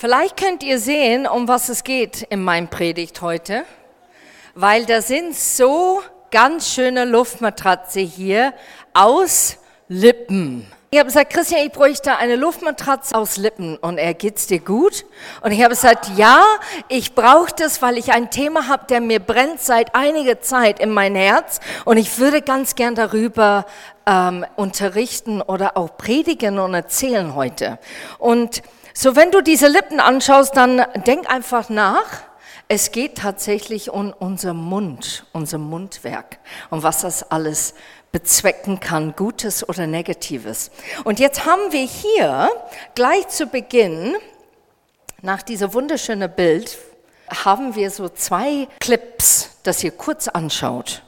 Vielleicht könnt ihr sehen, um was es geht in meinem Predigt heute, weil da sind so ganz schöne Luftmatratze hier aus Lippen. Ich habe gesagt, Christian, ich bräuchte eine Luftmatratze aus Lippen. Und er, geht's dir gut? Und ich habe gesagt, ja, ich brauche das, weil ich ein Thema habe, der mir brennt seit einiger Zeit in mein Herz. Und ich würde ganz gern darüber ähm, unterrichten oder auch predigen und erzählen heute. Und so, wenn du diese Lippen anschaust, dann denk einfach nach. Es geht tatsächlich um unser Mund, unser Mundwerk und was das alles bezwecken kann, Gutes oder Negatives. Und jetzt haben wir hier gleich zu Beginn, nach dieser wunderschönen Bild, haben wir so zwei Clips, das ihr kurz anschaut.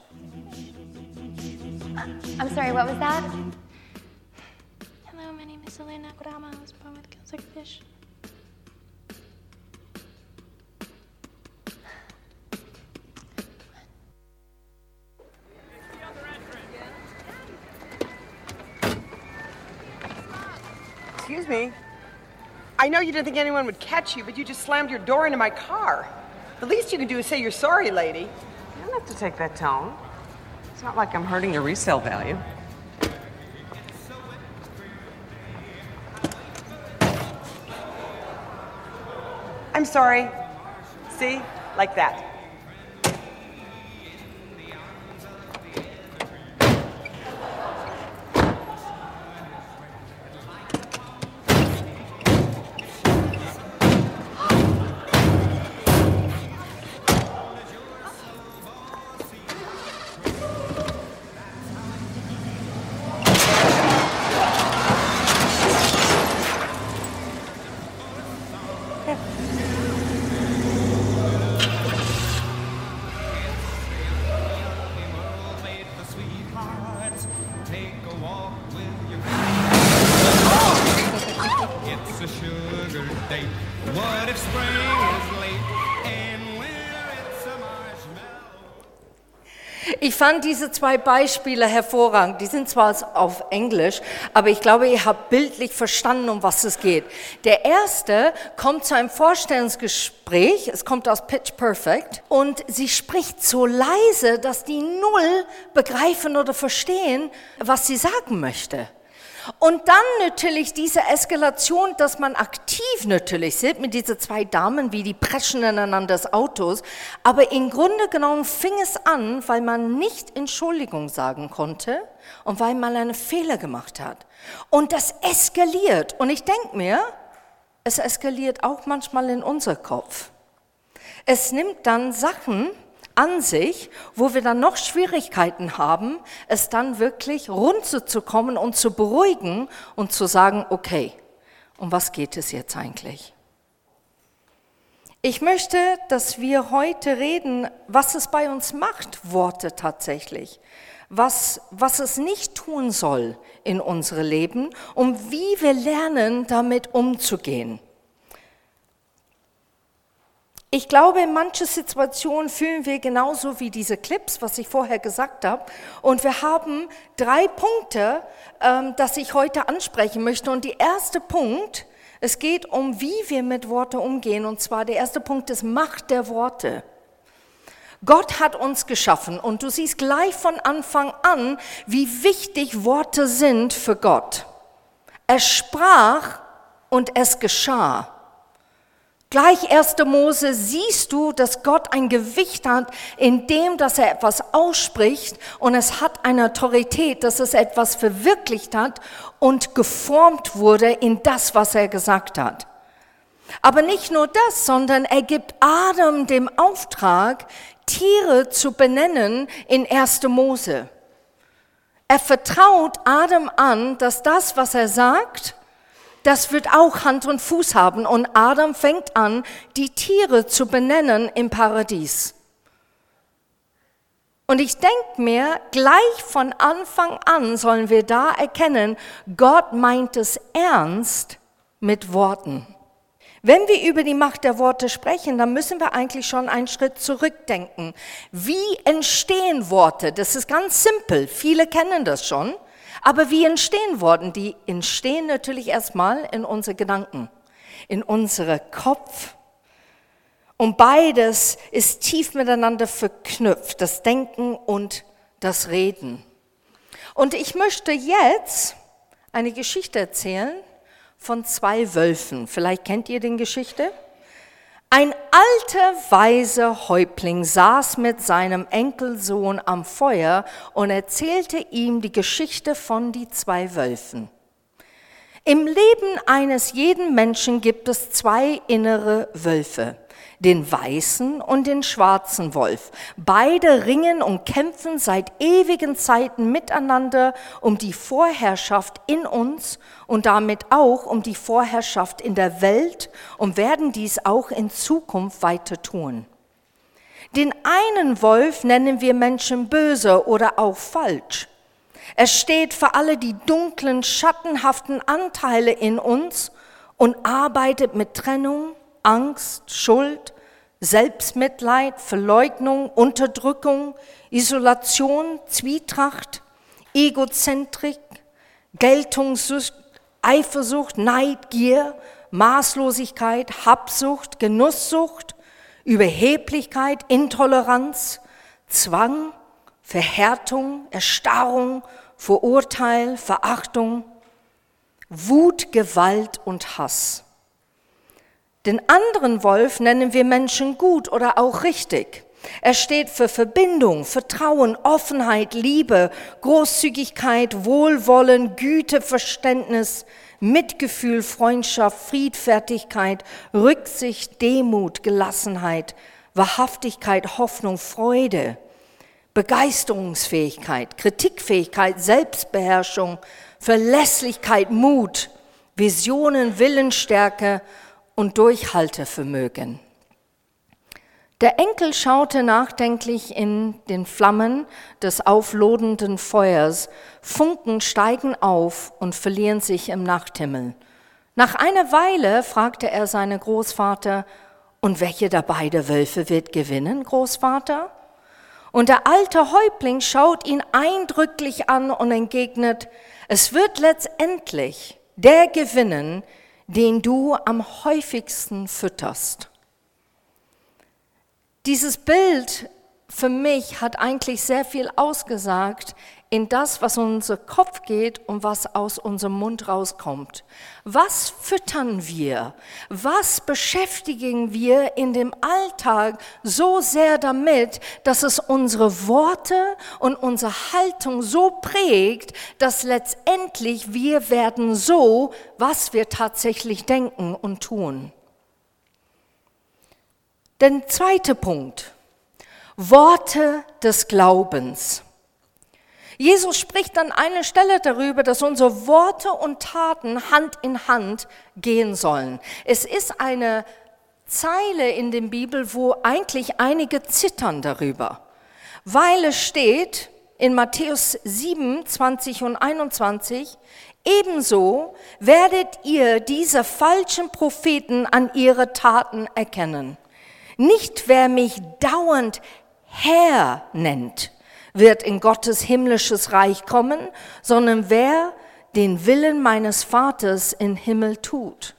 I'm sorry, what was that? Gills like fish. Excuse me. I know you didn't think anyone would catch you, but you just slammed your door into my car. The least you can do is say you're sorry, lady. You don't have to take that tone. It's not like I'm hurting your resale value. I'm sorry. See? Like that. Fand diese zwei Beispiele hervorragend. Die sind zwar auf Englisch, aber ich glaube, ihr habt bildlich verstanden, um was es geht. Der erste kommt zu einem Vorstellungsgespräch, es kommt aus Pitch Perfect, und sie spricht so leise, dass die Null begreifen oder verstehen, was sie sagen möchte. Und dann natürlich diese Eskalation, dass man aktiv natürlich sieht mit diesen zwei Damen, wie die preschen ineinander des Autos. Aber im Grunde genommen fing es an, weil man nicht Entschuldigung sagen konnte und weil man einen Fehler gemacht hat. Und das eskaliert. Und ich denke mir, es eskaliert auch manchmal in unser Kopf. Es nimmt dann Sachen an sich, wo wir dann noch Schwierigkeiten haben, es dann wirklich runterzukommen und zu beruhigen und zu sagen, okay, um was geht es jetzt eigentlich? Ich möchte, dass wir heute reden, was es bei uns macht, Worte tatsächlich, was, was es nicht tun soll in unserem Leben und wie wir lernen, damit umzugehen. Ich glaube, in manchen Situationen fühlen wir genauso wie diese Clips, was ich vorher gesagt habe. Und wir haben drei Punkte, ähm, dass ich heute ansprechen möchte. Und der erste Punkt, es geht um, wie wir mit Worten umgehen. Und zwar der erste Punkt ist Macht der Worte. Gott hat uns geschaffen und du siehst gleich von Anfang an, wie wichtig Worte sind für Gott. Er sprach und es geschah. Gleich 1. Mose siehst du, dass Gott ein Gewicht hat, in dem, dass er etwas ausspricht und es hat eine Autorität, dass es etwas verwirklicht hat und geformt wurde in das, was er gesagt hat. Aber nicht nur das, sondern er gibt Adam dem Auftrag, Tiere zu benennen in 1. Mose. Er vertraut Adam an, dass das, was er sagt, das wird auch Hand und Fuß haben. Und Adam fängt an, die Tiere zu benennen im Paradies. Und ich denke mir, gleich von Anfang an sollen wir da erkennen, Gott meint es ernst mit Worten. Wenn wir über die Macht der Worte sprechen, dann müssen wir eigentlich schon einen Schritt zurückdenken. Wie entstehen Worte? Das ist ganz simpel. Viele kennen das schon. Aber wie entstehen Worte? Die entstehen natürlich erstmal in unseren Gedanken. in unseren Kopf. Und beides ist tief miteinander verknüpft, das Denken und das Reden. Und ich möchte jetzt eine Geschichte erzählen von zwei Wölfen. Vielleicht kennt ihr die Geschichte? Ein alter, weiser Häuptling saß mit seinem Enkelsohn am Feuer und erzählte ihm die Geschichte von die zwei Wölfen. Im Leben eines jeden Menschen gibt es zwei innere Wölfe den weißen und den schwarzen Wolf. Beide ringen und kämpfen seit ewigen Zeiten miteinander um die Vorherrschaft in uns und damit auch um die Vorherrschaft in der Welt und werden dies auch in Zukunft weiter tun. Den einen Wolf nennen wir Menschen böse oder auch falsch. Er steht für alle die dunklen, schattenhaften Anteile in uns und arbeitet mit Trennung, Angst, Schuld, Selbstmitleid, Verleugnung, Unterdrückung, Isolation, Zwietracht, Egozentrik, Geltungssucht, Eifersucht, Neid, Gier, Maßlosigkeit, Habsucht, Genusssucht, Überheblichkeit, Intoleranz, Zwang, Verhärtung, Erstarrung, Verurteil, Verachtung, Wut, Gewalt und Hass. Den anderen Wolf nennen wir Menschen gut oder auch richtig. Er steht für Verbindung, Vertrauen, Offenheit, Liebe, Großzügigkeit, Wohlwollen, Güte, Verständnis, Mitgefühl, Freundschaft, Friedfertigkeit, Rücksicht, Demut, Gelassenheit, Wahrhaftigkeit, Hoffnung, Freude, Begeisterungsfähigkeit, Kritikfähigkeit, Selbstbeherrschung, Verlässlichkeit, Mut, Visionen, Willensstärke, und Durchhaltevermögen. Der Enkel schaute nachdenklich in den Flammen des auflodenden Feuers. Funken steigen auf und verlieren sich im Nachthimmel. Nach einer Weile fragte er seinen Großvater, und welche der beiden Wölfe wird gewinnen, Großvater? Und der alte Häuptling schaut ihn eindrücklich an und entgegnet, es wird letztendlich der gewinnen, den du am häufigsten fütterst. Dieses Bild für mich hat eigentlich sehr viel ausgesagt in das, was unser Kopf geht und was aus unserem Mund rauskommt. Was füttern wir? Was beschäftigen wir in dem Alltag so sehr damit, dass es unsere Worte und unsere Haltung so prägt, dass letztendlich wir werden so, was wir tatsächlich denken und tun? Der zweite Punkt. Worte des Glaubens. Jesus spricht an einer Stelle darüber, dass unsere Worte und Taten Hand in Hand gehen sollen. Es ist eine Zeile in der Bibel, wo eigentlich einige zittern darüber, weil es steht in Matthäus 7, 20 und 21, ebenso werdet ihr diese falschen Propheten an ihre Taten erkennen. Nicht wer mich dauernd Herr nennt, wird in Gottes himmlisches Reich kommen, sondern wer den Willen meines Vaters im Himmel tut.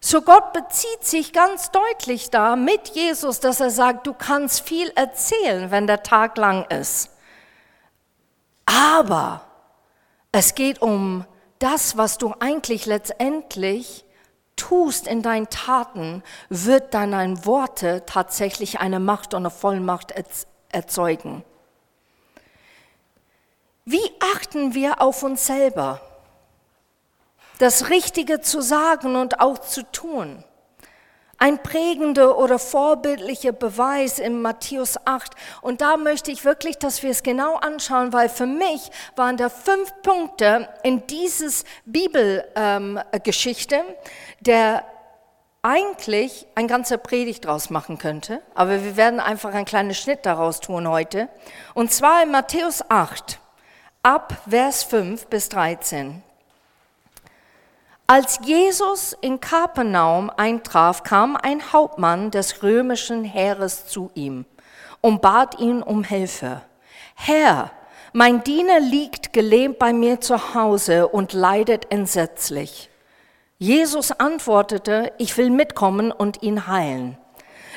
So Gott bezieht sich ganz deutlich da mit Jesus, dass er sagt, du kannst viel erzählen, wenn der Tag lang ist. Aber es geht um das, was du eigentlich letztendlich tust in deinen Taten, wird deine Worte tatsächlich eine Macht und eine Vollmacht erzeugen. Wie achten wir auf uns selber? Das Richtige zu sagen und auch zu tun. Ein prägender oder vorbildlicher Beweis in Matthäus 8. Und da möchte ich wirklich, dass wir es genau anschauen, weil für mich waren da fünf Punkte in dieses Bibelgeschichte, ähm, der eigentlich ein ganzer Predigt draus machen könnte, aber wir werden einfach einen kleinen Schnitt daraus tun heute. Und zwar in Matthäus 8, ab Vers 5 bis 13. Als Jesus in Kapernaum eintraf, kam ein Hauptmann des römischen Heeres zu ihm und bat ihn um Hilfe. Herr, mein Diener liegt gelähmt bei mir zu Hause und leidet entsetzlich. Jesus antwortete, ich will mitkommen und ihn heilen.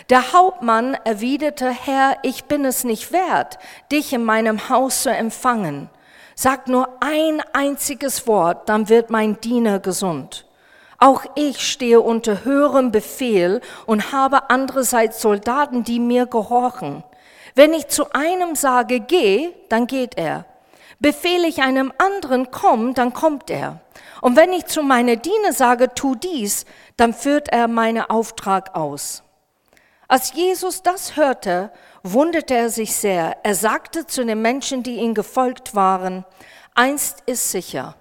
Der Hauptmann erwiderte, Herr, ich bin es nicht wert, dich in meinem Haus zu empfangen. Sag nur ein einziges Wort, dann wird mein Diener gesund. Auch ich stehe unter höherem Befehl und habe andererseits Soldaten, die mir gehorchen. Wenn ich zu einem sage, geh, dann geht er. Befehle ich einem anderen, komm, dann kommt er. Und wenn ich zu meiner Diener sage, tu dies, dann führt er meinen Auftrag aus. Als Jesus das hörte, wunderte er sich sehr. Er sagte zu den Menschen, die ihm gefolgt waren, einst ist sicher,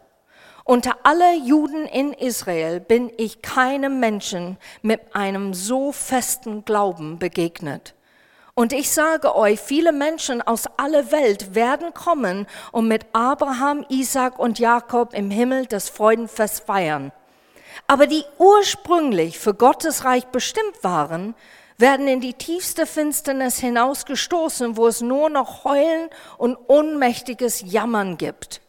unter aller Juden in Israel bin ich keinem Menschen mit einem so festen Glauben begegnet. Und ich sage euch, viele Menschen aus aller Welt werden kommen und mit Abraham, Isaac und Jakob im Himmel das Freudenfest feiern. Aber die ursprünglich für Gottes Reich bestimmt waren, werden in die tiefste Finsternis hinausgestoßen, wo es nur noch Heulen und unmächtiges Jammern gibt.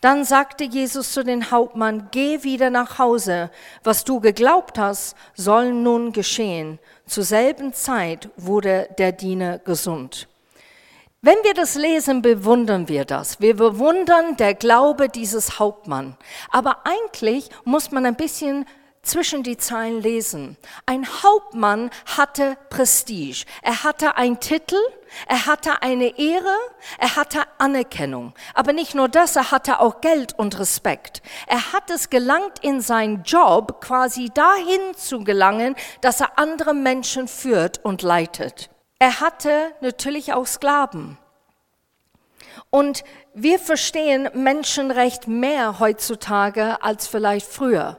Dann sagte Jesus zu den Hauptmann, geh wieder nach Hause, was du geglaubt hast, soll nun geschehen. Zur selben Zeit wurde der Diener gesund. Wenn wir das lesen, bewundern wir das. Wir bewundern der Glaube dieses Hauptmann. Aber eigentlich muss man ein bisschen zwischen die Zeilen lesen. Ein Hauptmann hatte Prestige. Er hatte einen Titel, er hatte eine Ehre, er hatte Anerkennung. Aber nicht nur das, er hatte auch Geld und Respekt. Er hat es gelangt in seinen Job quasi dahin zu gelangen, dass er andere Menschen führt und leitet. Er hatte natürlich auch Sklaven. Und wir verstehen Menschenrecht mehr heutzutage als vielleicht früher.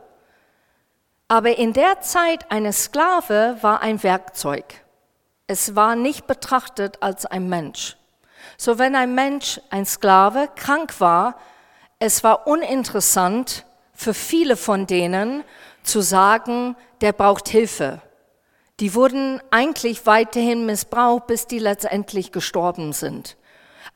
Aber in der Zeit eine Sklave war ein Werkzeug. Es war nicht betrachtet als ein Mensch. So wenn ein Mensch, ein Sklave, krank war, es war uninteressant für viele von denen zu sagen, der braucht Hilfe. Die wurden eigentlich weiterhin missbraucht, bis die letztendlich gestorben sind.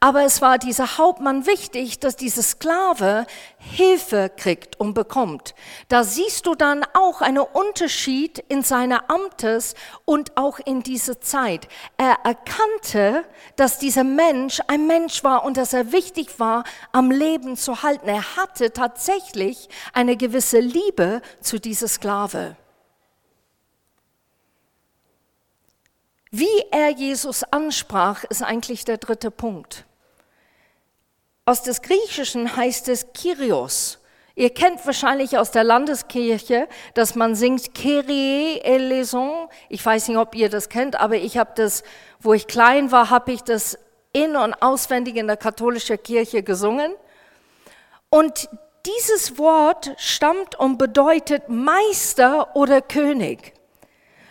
Aber es war dieser Hauptmann wichtig, dass dieser Sklave Hilfe kriegt und bekommt. Da siehst du dann auch einen Unterschied in seiner Amtes und auch in dieser Zeit. Er erkannte, dass dieser Mensch ein Mensch war und dass er wichtig war, am Leben zu halten. Er hatte tatsächlich eine gewisse Liebe zu dieser Sklave. Wie er Jesus ansprach, ist eigentlich der dritte Punkt. Aus des Griechischen heißt es Kyrios. Ihr kennt wahrscheinlich aus der Landeskirche, dass man singt Kyrie eleison. Ich weiß nicht, ob ihr das kennt, aber ich habe das, wo ich klein war, habe ich das in und auswendig in der katholischen Kirche gesungen. Und dieses Wort stammt und bedeutet Meister oder König.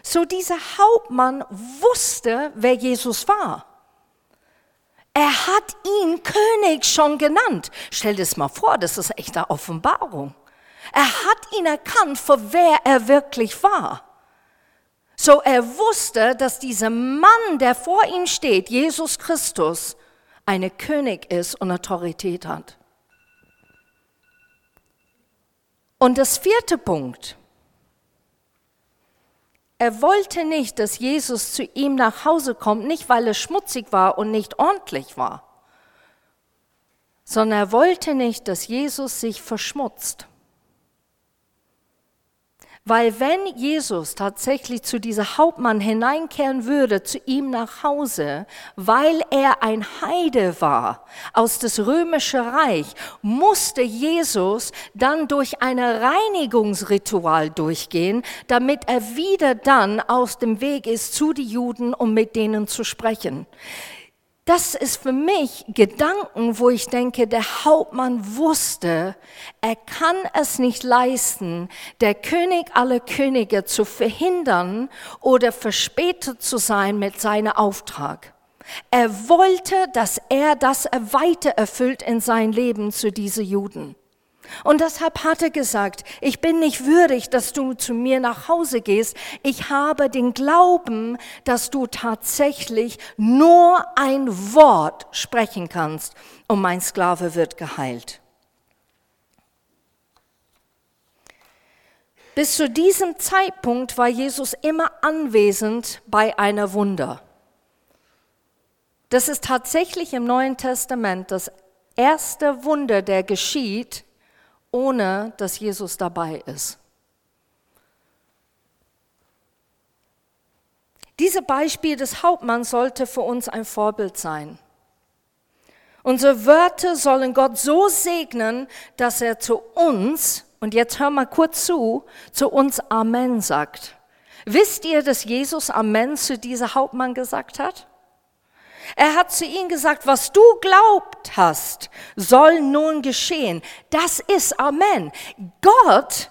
So dieser Hauptmann wusste, wer Jesus war. Er hat ihn König schon genannt. Stell dir das mal vor, das ist echt eine Offenbarung. Er hat ihn erkannt, für wer er wirklich war. So er wusste, dass dieser Mann, der vor ihm steht, Jesus Christus, eine König ist und Autorität hat. Und das vierte Punkt, er wollte nicht, dass Jesus zu ihm nach Hause kommt, nicht weil er schmutzig war und nicht ordentlich war, sondern er wollte nicht, dass Jesus sich verschmutzt. Weil wenn Jesus tatsächlich zu dieser Hauptmann hineinkehren würde, zu ihm nach Hause, weil er ein Heide war aus das römische Reich, musste Jesus dann durch ein Reinigungsritual durchgehen, damit er wieder dann aus dem Weg ist zu den Juden, um mit denen zu sprechen. Das ist für mich Gedanken, wo ich denke, der Hauptmann wusste, er kann es nicht leisten, der König aller Könige zu verhindern oder verspätet zu sein mit seinem Auftrag. Er wollte, dass er das weiter erfüllt in sein Leben zu diesen Juden. Und deshalb hat er gesagt, ich bin nicht würdig, dass du zu mir nach Hause gehst. Ich habe den Glauben, dass du tatsächlich nur ein Wort sprechen kannst und mein Sklave wird geheilt. Bis zu diesem Zeitpunkt war Jesus immer anwesend bei einer Wunder. Das ist tatsächlich im Neuen Testament das erste Wunder, der geschieht, ohne dass Jesus dabei ist. Dieses Beispiel des Hauptmanns sollte für uns ein Vorbild sein. Unsere Wörter sollen Gott so segnen, dass er zu uns, und jetzt hör mal kurz zu, zu uns Amen sagt. Wisst ihr, dass Jesus Amen zu diesem Hauptmann gesagt hat? Er hat zu ihm gesagt, was du glaubt hast, soll nun geschehen. Das ist Amen. Gott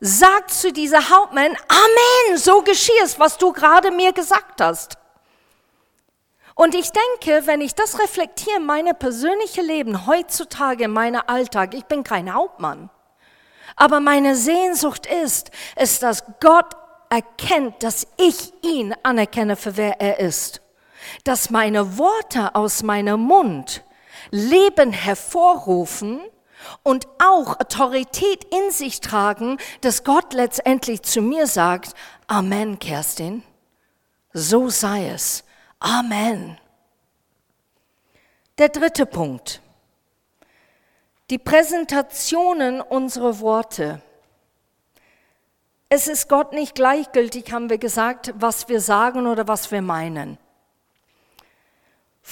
sagt zu dieser Hauptmann, Amen, so geschieht es, was du gerade mir gesagt hast. Und ich denke, wenn ich das reflektiere, in meine persönliche Leben heutzutage, in meinem Alltag, ich bin kein Hauptmann, aber meine Sehnsucht ist, ist, dass Gott erkennt, dass ich ihn anerkenne für wer er ist. Dass meine Worte aus meinem Mund Leben hervorrufen und auch Autorität in sich tragen, dass Gott letztendlich zu mir sagt, Amen, Kerstin, so sei es. Amen. Der dritte Punkt. Die Präsentationen unserer Worte. Es ist Gott nicht gleichgültig, haben wir gesagt, was wir sagen oder was wir meinen.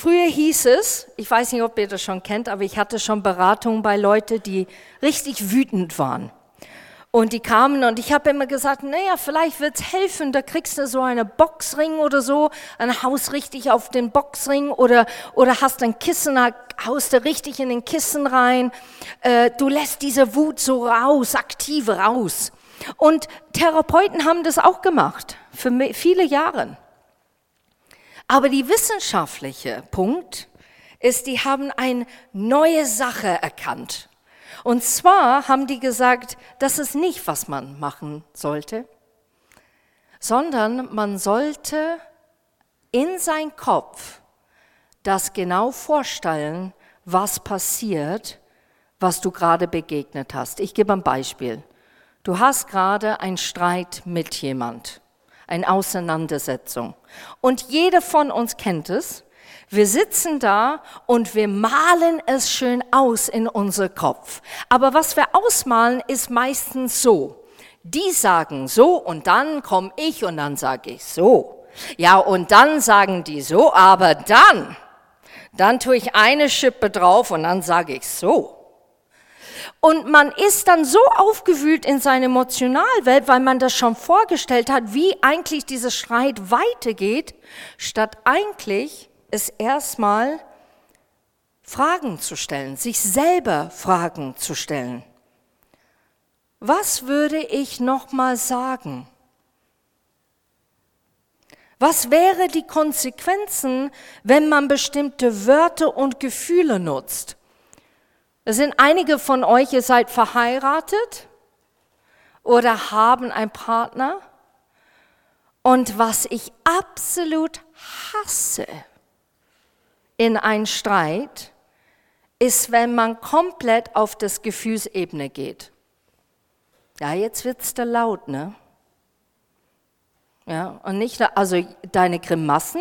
Früher hieß es, ich weiß nicht, ob ihr das schon kennt, aber ich hatte schon Beratungen bei Leuten, die richtig wütend waren. Und die kamen und ich habe immer gesagt, naja, vielleicht wird es helfen, da kriegst du so eine Boxring oder so, ein Haus richtig auf den Boxring oder, oder hast ein Kissen, haust du richtig in den Kissen rein. Äh, du lässt diese Wut so raus, aktiv raus. Und Therapeuten haben das auch gemacht, für viele Jahre. Aber die wissenschaftliche Punkt ist, die haben eine neue Sache erkannt. Und zwar haben die gesagt, das ist nicht, was man machen sollte, sondern man sollte in sein Kopf das genau vorstellen, was passiert, was du gerade begegnet hast. Ich gebe ein Beispiel. Du hast gerade einen Streit mit jemand eine Auseinandersetzung. Und jeder von uns kennt es. Wir sitzen da und wir malen es schön aus in unser Kopf. Aber was wir ausmalen, ist meistens so. Die sagen so und dann komme ich und dann sage ich so. Ja, und dann sagen die so, aber dann, dann tue ich eine Schippe drauf und dann sage ich so. Und man ist dann so aufgewühlt in seine Emotionalwelt, weil man das schon vorgestellt hat, wie eigentlich dieser Streit weitergeht, statt eigentlich es erstmal Fragen zu stellen, sich selber Fragen zu stellen. Was würde ich noch mal sagen? Was wäre die Konsequenzen, wenn man bestimmte Wörter und Gefühle nutzt? Es sind einige von euch, ihr seid verheiratet oder haben einen Partner. Und was ich absolut hasse in einem Streit, ist, wenn man komplett auf das Gefühlsebene geht. Ja, jetzt wird's da laut, ne? Ja, und nicht, also deine Grimassen,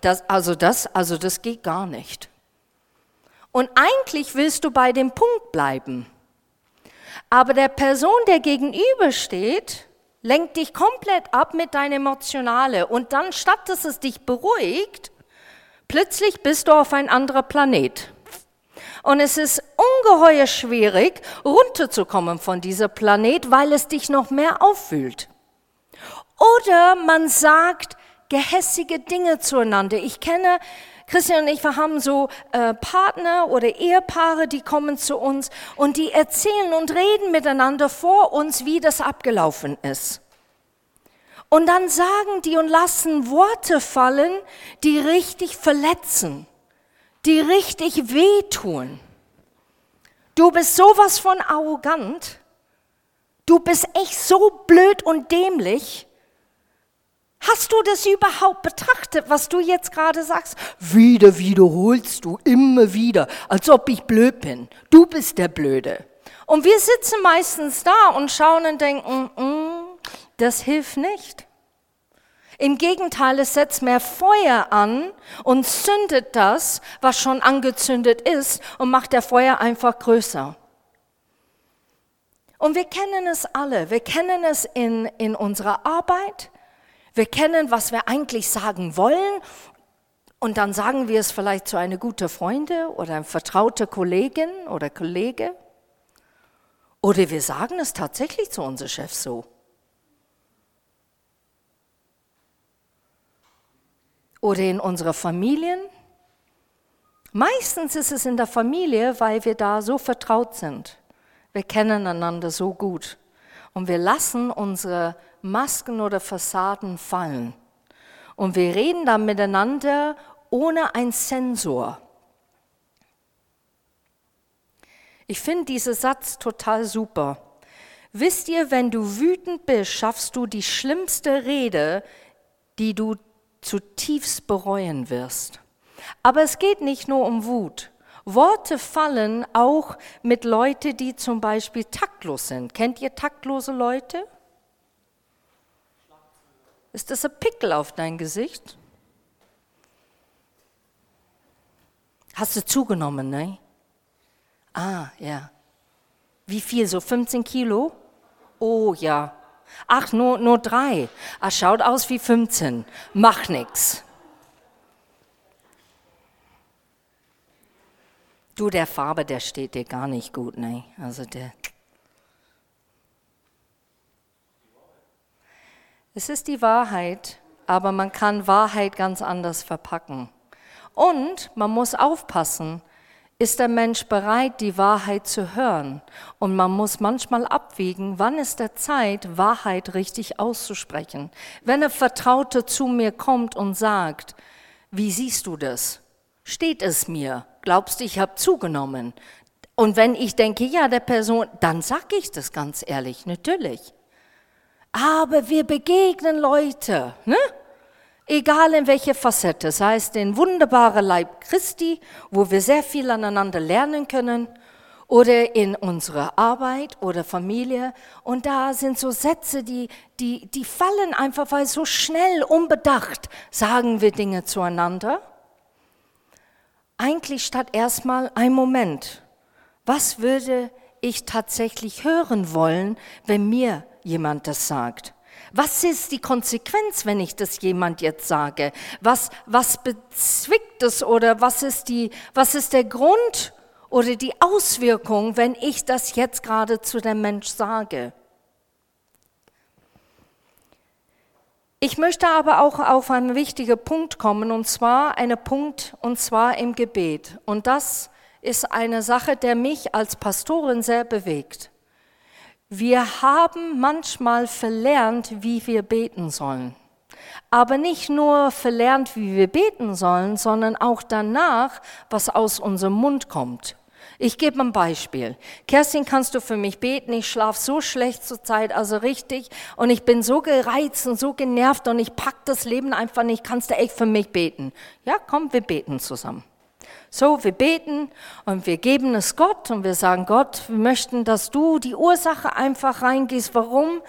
das, also das, also das geht gar nicht. Und eigentlich willst du bei dem Punkt bleiben. Aber der Person, der gegenübersteht, lenkt dich komplett ab mit deinem Emotionale. Und dann, statt dass es dich beruhigt, plötzlich bist du auf ein anderer Planet. Und es ist ungeheuer schwierig, runterzukommen von dieser Planet, weil es dich noch mehr auffühlt. Oder man sagt gehässige Dinge zueinander. Ich kenne Christian und ich, wir haben so äh, Partner oder Ehepaare, die kommen zu uns und die erzählen und reden miteinander vor uns, wie das abgelaufen ist. Und dann sagen die und lassen Worte fallen, die richtig verletzen, die richtig wehtun. Du bist sowas von arrogant. Du bist echt so blöd und dämlich. Hast du das überhaupt betrachtet, was du jetzt gerade sagst? Wieder wiederholst du immer wieder, als ob ich blöd bin. Du bist der Blöde. Und wir sitzen meistens da und schauen und denken, "Mm, das hilft nicht. Im Gegenteil, es setzt mehr Feuer an und zündet das, was schon angezündet ist, und macht der Feuer einfach größer. Und wir kennen es alle. Wir kennen es in, in unserer Arbeit. Wir kennen, was wir eigentlich sagen wollen. Und dann sagen wir es vielleicht zu einer guten Freundin oder einer vertrauten Kollegin oder Kollege. Oder wir sagen es tatsächlich zu unserem Chef so. Oder in unserer Familien. Meistens ist es in der Familie, weil wir da so vertraut sind. Wir kennen einander so gut. Und wir lassen unsere Masken oder Fassaden fallen. Und wir reden dann miteinander ohne einen Sensor. Ich finde diesen Satz total super. Wisst ihr, wenn du wütend bist, schaffst du die schlimmste Rede, die du zutiefst bereuen wirst. Aber es geht nicht nur um Wut. Worte fallen auch mit Leuten, die zum Beispiel taktlos sind. Kennt ihr taktlose Leute? Ist das ein Pickel auf dein Gesicht? Hast du zugenommen, ne? Ah, ja. Wie viel? So 15 Kilo? Oh ja. Ach, nur, nur drei. Ah, schaut aus wie 15. Mach nix. Du, der Farbe, der steht dir gar nicht gut, ne? Also der. Es ist die Wahrheit, aber man kann Wahrheit ganz anders verpacken. Und man muss aufpassen, ist der Mensch bereit, die Wahrheit zu hören. Und man muss manchmal abwägen, wann ist der Zeit, Wahrheit richtig auszusprechen. Wenn ein Vertrauter zu mir kommt und sagt, wie siehst du das? Steht es mir? Glaubst du, ich habe zugenommen? Und wenn ich denke, ja, der Person, dann sage ich das ganz ehrlich, natürlich. Aber wir begegnen Leute, ne? egal in welcher Facette, sei es den wunderbaren Leib Christi, wo wir sehr viel aneinander lernen können, oder in unserer Arbeit oder Familie. Und da sind so Sätze, die, die, die fallen einfach, weil so schnell, unbedacht sagen wir Dinge zueinander. Eigentlich statt erstmal ein Moment. Was würde ich tatsächlich hören wollen, wenn mir jemand das sagt? Was ist die Konsequenz, wenn ich das jemand jetzt sage? Was, was bezwickt es oder was ist, die, was ist der Grund oder die Auswirkung, wenn ich das jetzt gerade zu dem Mensch sage? Ich möchte aber auch auf einen wichtigen Punkt kommen, und zwar einen Punkt, und zwar im Gebet. Und das ist eine Sache, der mich als Pastorin sehr bewegt. Wir haben manchmal verlernt, wie wir beten sollen. Aber nicht nur verlernt, wie wir beten sollen, sondern auch danach, was aus unserem Mund kommt. Ich gebe ein Beispiel. Kerstin, kannst du für mich beten? Ich schlafe so schlecht zur Zeit, also richtig. Und ich bin so gereizt und so genervt und ich pack das Leben einfach nicht. Kannst du echt für mich beten? Ja, komm, wir beten zusammen. So, wir beten und wir geben es Gott und wir sagen, Gott, wir möchten, dass du die Ursache einfach reingehst, warum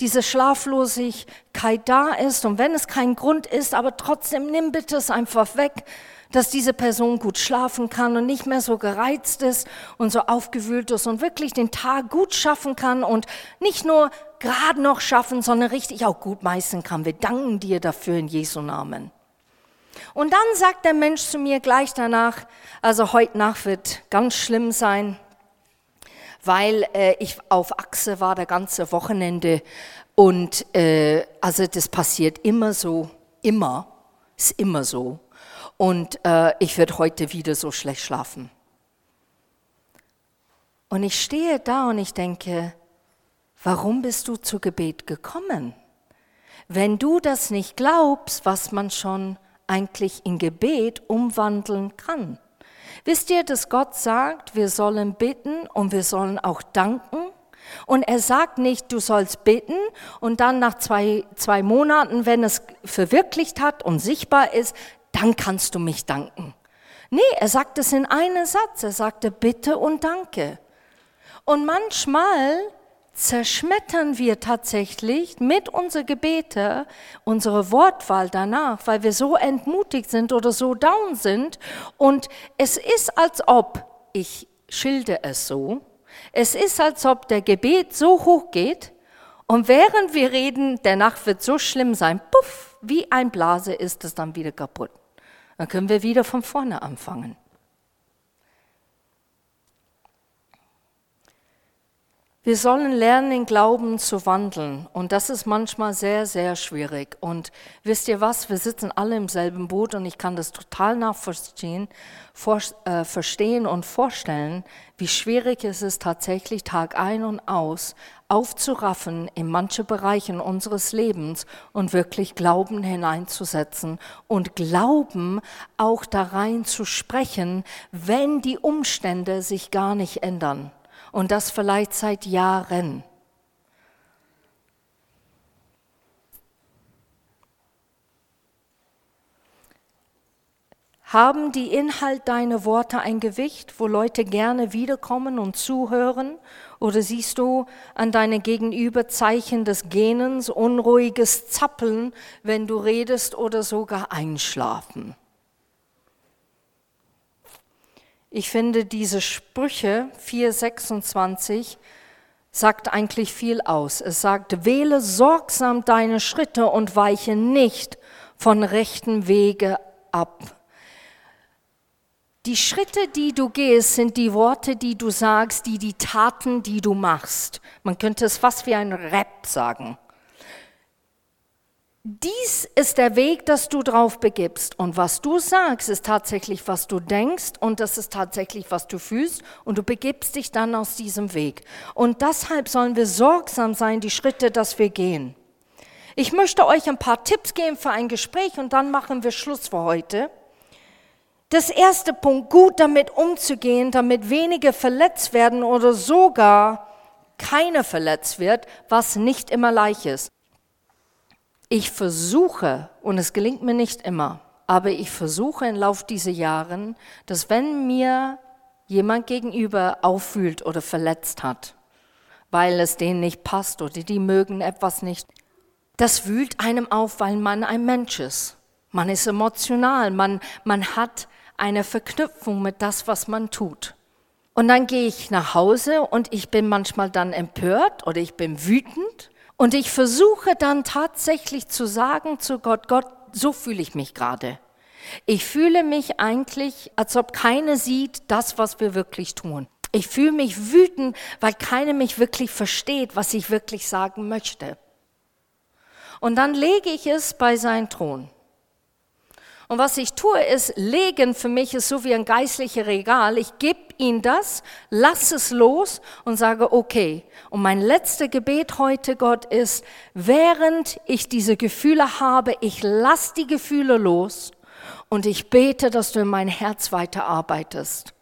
diese Schlaflosigkeit da ist. Und wenn es kein Grund ist, aber trotzdem nimm bitte es einfach weg, dass diese Person gut schlafen kann und nicht mehr so gereizt ist und so aufgewühlt ist und wirklich den Tag gut schaffen kann und nicht nur gerade noch schaffen, sondern richtig auch gut meistern kann. Wir danken dir dafür in Jesu Namen. Und dann sagt der Mensch zu mir gleich danach, also heute Nacht wird ganz schlimm sein, weil äh, ich auf Achse war der ganze Wochenende und äh, also das passiert immer so, immer, ist immer so. Und äh, ich werde heute wieder so schlecht schlafen. Und ich stehe da und ich denke, warum bist du zu Gebet gekommen? Wenn du das nicht glaubst, was man schon eigentlich in Gebet umwandeln kann. Wisst ihr, dass Gott sagt, wir sollen bitten und wir sollen auch danken? Und er sagt nicht, du sollst bitten und dann nach zwei, zwei Monaten, wenn es verwirklicht hat und sichtbar ist, dann kannst du mich danken. Nee, er sagt es in einem Satz. Er sagte Bitte und Danke. Und manchmal zerschmettern wir tatsächlich mit unseren Gebete unsere Wortwahl danach, weil wir so entmutigt sind oder so down sind. Und es ist, als ob, ich schilde es so, es ist, als ob der Gebet so hoch geht und während wir reden, der Nacht wird so schlimm sein, puff, wie ein Blase ist es dann wieder kaputt. Dann können wir wieder von vorne anfangen. Wir sollen lernen, in Glauben zu wandeln. Und das ist manchmal sehr, sehr schwierig. Und wisst ihr was? Wir sitzen alle im selben Boot und ich kann das total nachvollziehen, vor, äh, verstehen und vorstellen, wie schwierig es ist, tatsächlich Tag ein und aus aufzuraffen in manche Bereiche unseres Lebens und wirklich Glauben hineinzusetzen und Glauben auch da rein zu sprechen, wenn die Umstände sich gar nicht ändern und das vielleicht seit Jahren. Haben die Inhalt deiner Worte ein Gewicht, wo Leute gerne wiederkommen und zuhören? Oder siehst du an deinem Gegenüber Zeichen des Gähnens, unruhiges Zappeln, wenn du redest oder sogar Einschlafen? Ich finde diese Sprüche 426 sagt eigentlich viel aus. Es sagt, wähle sorgsam deine Schritte und weiche nicht von rechten Wege ab. Die Schritte, die du gehst, sind die Worte, die du sagst, die die Taten, die du machst. Man könnte es fast wie ein Rap sagen. Dies ist der Weg, dass du drauf begibst. Und was du sagst, ist tatsächlich, was du denkst und das ist tatsächlich, was du fühlst. Und du begibst dich dann aus diesem Weg. Und deshalb sollen wir sorgsam sein, die Schritte, dass wir gehen. Ich möchte euch ein paar Tipps geben für ein Gespräch und dann machen wir Schluss für heute. Das erste Punkt, gut damit umzugehen, damit wenige verletzt werden oder sogar keiner verletzt wird, was nicht immer leicht ist. Ich versuche, und es gelingt mir nicht immer, aber ich versuche im Laufe dieser Jahre, dass wenn mir jemand gegenüber auffühlt oder verletzt hat, weil es denen nicht passt oder die mögen etwas nicht, das wühlt einem auf, weil man ein Mensch ist. Man ist emotional, man, man hat eine Verknüpfung mit das, was man tut. Und dann gehe ich nach Hause und ich bin manchmal dann empört oder ich bin wütend und ich versuche dann tatsächlich zu sagen zu Gott, Gott, so fühle ich mich gerade. Ich fühle mich eigentlich, als ob keiner sieht das, was wir wirklich tun. Ich fühle mich wütend, weil keiner mich wirklich versteht, was ich wirklich sagen möchte. Und dann lege ich es bei seinen Thron. Und was ich tue, ist, legen für mich ist so wie ein geistliches Regal. Ich gebe ihm das, lasse es los und sage, okay. Und mein letzter Gebet heute, Gott, ist, während ich diese Gefühle habe, ich lasse die Gefühle los und ich bete, dass du in mein Herz weiterarbeitest.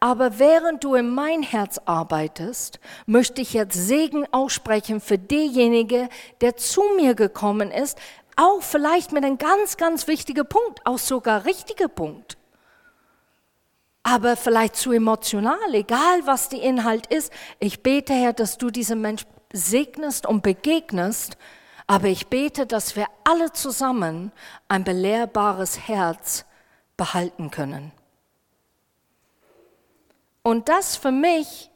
Aber während du in mein Herz arbeitest, möchte ich jetzt Segen aussprechen für denjenigen, der zu mir gekommen ist, auch vielleicht mit einem ganz, ganz wichtigen Punkt, auch sogar richtiger Punkt. Aber vielleicht zu emotional, egal was der Inhalt ist. Ich bete, Herr, dass du diesen Mensch segnest und begegnest. Aber ich bete, dass wir alle zusammen ein belehrbares Herz behalten können. Und das für mich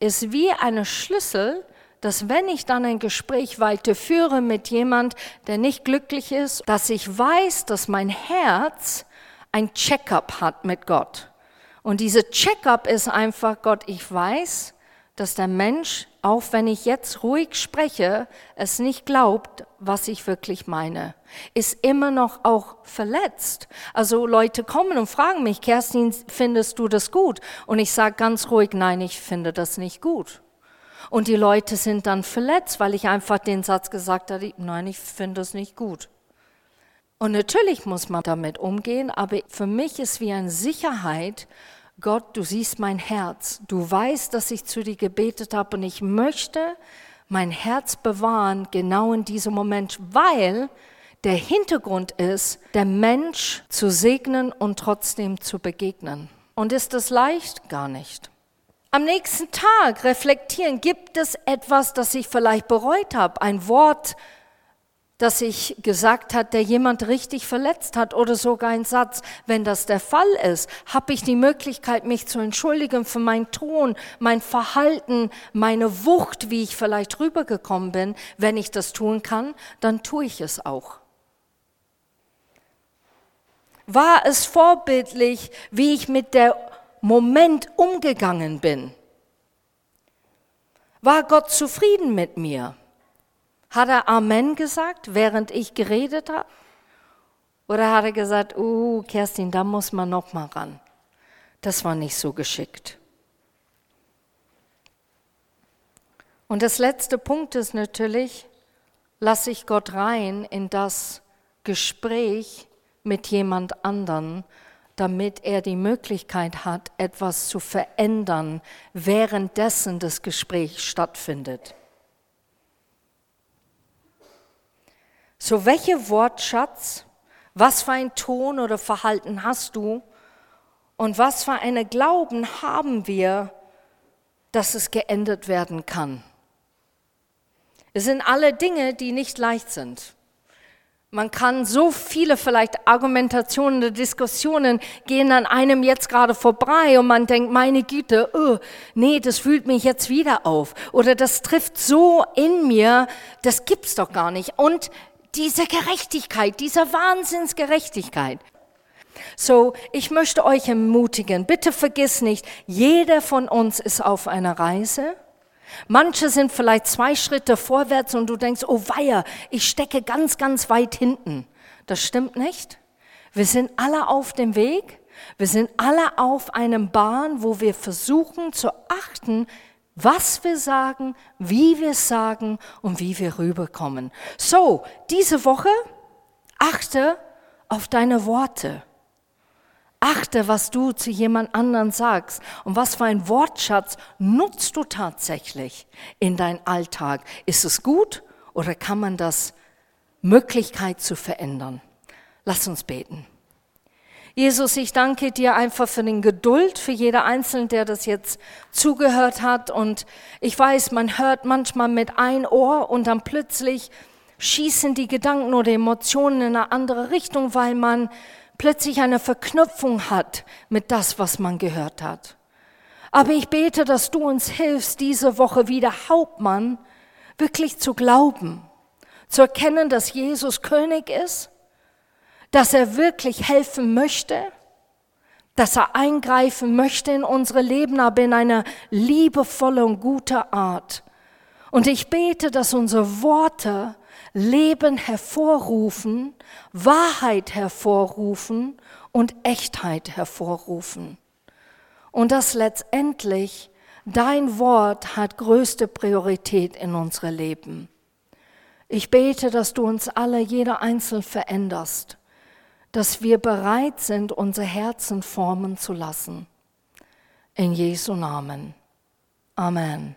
ist wie eine Schlüssel, dass wenn ich dann ein Gespräch weiterführe mit jemand, der nicht glücklich ist, dass ich weiß, dass mein Herz ein Checkup hat mit Gott. Und diese Checkup ist einfach, Gott, ich weiß, dass der Mensch, auch wenn ich jetzt ruhig spreche, es nicht glaubt, was ich wirklich meine. Ist immer noch auch verletzt. Also Leute kommen und fragen mich, Kerstin, findest du das gut? Und ich sage ganz ruhig, nein, ich finde das nicht gut. Und die Leute sind dann verletzt, weil ich einfach den Satz gesagt habe, nein, ich finde das nicht gut. Und natürlich muss man damit umgehen, aber für mich ist wie eine Sicherheit, Gott, du siehst mein Herz, du weißt, dass ich zu dir gebetet habe und ich möchte mein Herz bewahren, genau in diesem Moment, weil der Hintergrund ist, der Mensch zu segnen und trotzdem zu begegnen. Und ist das leicht? Gar nicht. Am nächsten Tag reflektieren, gibt es etwas, das ich vielleicht bereut habe, ein Wort, das ich gesagt hat, der jemand richtig verletzt hat oder sogar ein Satz. Wenn das der Fall ist, habe ich die Möglichkeit, mich zu entschuldigen für meinen Ton, mein Verhalten, meine Wucht, wie ich vielleicht rübergekommen bin. Wenn ich das tun kann, dann tue ich es auch. War es vorbildlich, wie ich mit der Moment umgegangen bin? War Gott zufrieden mit mir? Hat er Amen gesagt, während ich geredet habe? Oder hat er gesagt, uh, Kerstin, da muss man noch mal ran. Das war nicht so geschickt. Und das letzte Punkt ist natürlich, lasse ich Gott rein in das Gespräch mit jemand anderen, damit er die Möglichkeit hat, etwas zu verändern, währenddessen das Gespräch stattfindet. So, welche Wortschatz, was für ein Ton oder Verhalten hast du und was für eine Glauben haben wir, dass es geändert werden kann? Es sind alle Dinge, die nicht leicht sind. Man kann so viele vielleicht Argumentationen oder Diskussionen gehen an einem jetzt gerade vorbei und man denkt, meine Güte, oh, nee, das fühlt mich jetzt wieder auf. Oder das trifft so in mir, das gibt's doch gar nicht. Und diese Gerechtigkeit, dieser Wahnsinnsgerechtigkeit. So, ich möchte euch ermutigen, bitte vergiss nicht, jeder von uns ist auf einer Reise. Manche sind vielleicht zwei Schritte vorwärts und du denkst, oh weia, ich stecke ganz, ganz weit hinten. Das stimmt nicht. Wir sind alle auf dem Weg. Wir sind alle auf einem Bahn, wo wir versuchen zu achten, was wir sagen, wie wir sagen und wie wir rüberkommen. So, diese Woche achte auf deine Worte. Achte, was du zu jemand anderen sagst und was für ein Wortschatz nutzt du tatsächlich in dein Alltag. Ist es gut oder kann man das Möglichkeit zu verändern? Lass uns beten. Jesus, ich danke dir einfach für den Geduld, für jeder Einzelne, der das jetzt zugehört hat. Und ich weiß, man hört manchmal mit ein Ohr und dann plötzlich schießen die Gedanken oder Emotionen in eine andere Richtung, weil man plötzlich eine Verknüpfung hat mit das, was man gehört hat. Aber ich bete, dass du uns hilfst, diese Woche wieder Hauptmann wirklich zu glauben, zu erkennen, dass Jesus König ist dass er wirklich helfen möchte, dass er eingreifen möchte in unsere Leben, aber in einer liebevollen und guten Art. Und ich bete, dass unsere Worte Leben hervorrufen, Wahrheit hervorrufen und Echtheit hervorrufen. Und dass letztendlich dein Wort hat größte Priorität in unserem Leben. Ich bete, dass du uns alle, jeder einzeln veränderst dass wir bereit sind, unser Herzen formen zu lassen. In Jesu Namen. Amen.